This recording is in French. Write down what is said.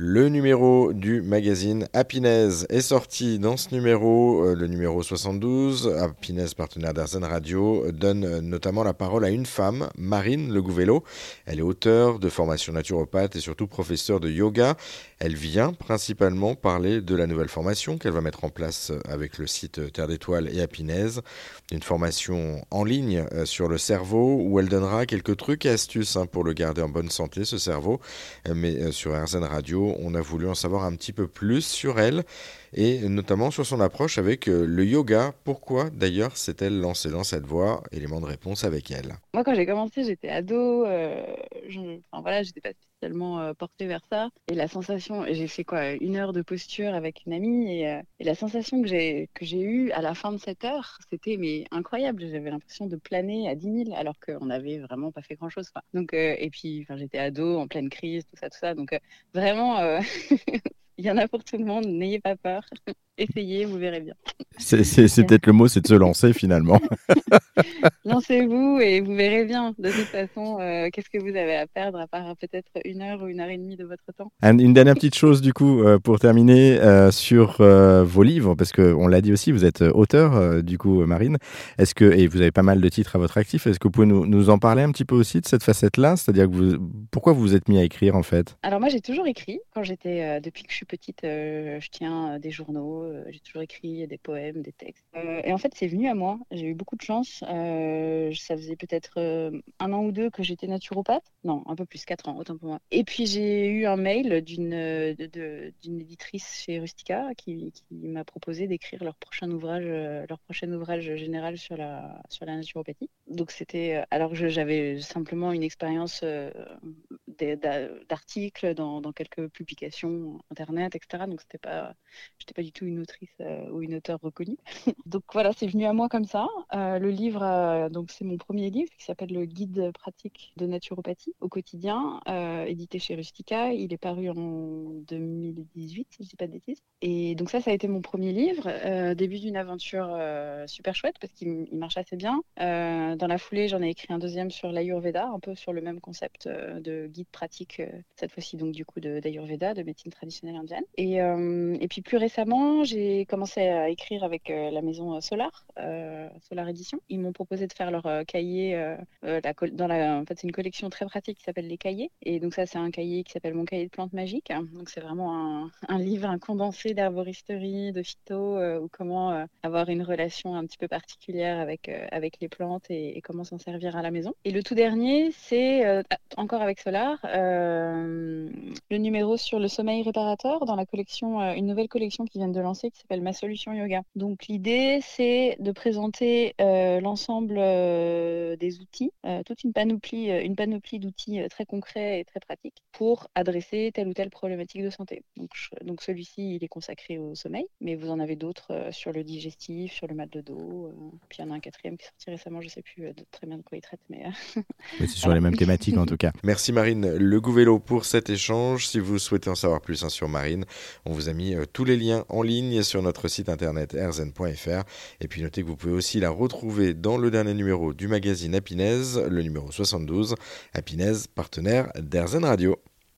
Le numéro du magazine Happiness est sorti dans ce numéro, euh, le numéro 72. Happiness, partenaire d'Arzen Radio, donne notamment la parole à une femme, Marine Le Gouvello. Elle est auteure de formation naturopathe et surtout professeure de yoga. Elle vient principalement parler de la nouvelle formation qu'elle va mettre en place avec le site Terre d'étoiles et Happiness. Une formation en ligne euh, sur le cerveau où elle donnera quelques trucs et astuces hein, pour le garder en bonne santé, ce cerveau. Euh, mais sur Arzen Radio, on a voulu en savoir un petit peu plus sur elle et notamment sur son approche avec euh, le yoga. Pourquoi d'ailleurs s'est-elle lancée dans cette voie? Élément de réponse avec elle. Moi, quand j'ai commencé, j'étais ado. Euh, enfin, voilà, j'étais pas spécialement euh, portée vers ça. Et la sensation, j'ai fait quoi Une heure de posture avec une amie et, la sensation que j'ai que j'ai eue à la fin de cette heure, c'était incroyable. J'avais l'impression de planer à 10 000 alors qu'on n'avait vraiment pas fait grand-chose. Donc et puis, j'étais ado en pleine crise, tout ça, tout ça. Donc vraiment. Il y en a pour tout le monde, n'ayez pas peur. Essayez, vous verrez bien. C'est peut-être le mot, c'est de se lancer finalement. Lancez-vous et vous verrez bien. De toute façon, euh, qu'est-ce que vous avez à perdre à part peut-être une heure ou une heure et demie de votre temps? Une dernière petite chose du coup euh, pour terminer euh, sur vos livres, parce qu'on l'a dit aussi, vous êtes auteur du coup Marine. Est-ce que et vous avez pas mal de titres à votre actif. Est-ce que vous pouvez nous, nous, en parler un petit peu aussi de cette facette-là? C'est-à-dire que vous, pourquoi vous vous êtes mis à écrire en fait? Alors moi j'ai toujours écrit. Quand j'étais depuis que je suis petite, je tiens des journaux j'ai toujours écrit des poèmes, des textes. Euh, et en fait, c'est venu à moi. J'ai eu beaucoup de chance. Euh, ça faisait peut-être un an ou deux que j'étais naturopathe. Non, un peu plus, quatre ans, autant pour moi. Et puis, j'ai eu un mail d'une d'une éditrice chez Rustica qui, m'a proposé d'écrire leur prochain ouvrage, leur prochain ouvrage général sur la, sur la naturopathie. Donc, c'était. Alors que j'avais simplement une expérience d'articles dans, quelques publications internet, etc. Donc, c'était pas. J'étais pas du tout une autrice euh, ou une auteure reconnue. donc voilà, c'est venu à moi comme ça. Euh, le livre, euh, donc c'est mon premier livre qui s'appelle Le guide pratique de naturopathie au quotidien, édité chez Rustica. Il est paru en 2018, si je dis pas de bêtises. Et donc ça, ça a été mon premier livre, début d'une aventure super chouette parce qu'il marche assez bien. dans la foulée, j'en ai écrit un deuxième sur l'Ayurveda, un peu sur le même concept de guide pratique, cette fois-ci donc du coup d'Ayurveda, de, de, médecine traditionnelle indienne. Et, et puis plus récemment, j'ai commencé à écrire avec euh, la maison euh, Solar, euh, Solar Edition. Ils m'ont proposé de faire leur cahier. Dans la, en fait, c'est une collection très pratique qui s'appelle Les Cahiers. Et donc, ça, c'est un cahier qui s'appelle Mon cahier de plantes magiques. Donc, c'est vraiment un, un, livre, un condensé d'herboristerie, de phyto, ou comment avoir une relation un petit peu particulière avec, avec les plantes et, comment s'en servir à la maison. Et le tout dernier, c'est encore avec Solar, le numéro sur le sommeil réparateur dans la collection, une nouvelle collection qui vient de lancer qui s'appelle Ma Solution Yoga. Donc l'idée, c'est de présenter euh, l'ensemble euh, des outils, euh, toute une panoplie, une panoplie d'outils très concrets et très pratiques pour adresser telle ou telle problématique de santé. Donc, donc celui-ci, il est consacré au sommeil, mais vous en avez d'autres sur le digestif, sur le mal de dos. puis il y en a un quatrième qui est sorti récemment, je ne sais plus très bien de quoi il traite, mais... c'est sur les mêmes thématiques en tout cas. Merci Marine Le Gouvello pour cet échange. Si vous souhaitez en savoir plus hein, sur Marine, on vous a mis tous les liens en ligne sur notre site internet rzn.fr. Et puis notez que vous pouvez aussi la retrouver dans le dernier numéro du magazine Happiness, le numéro 72. Happiness, partenaire d'Erzen Radio.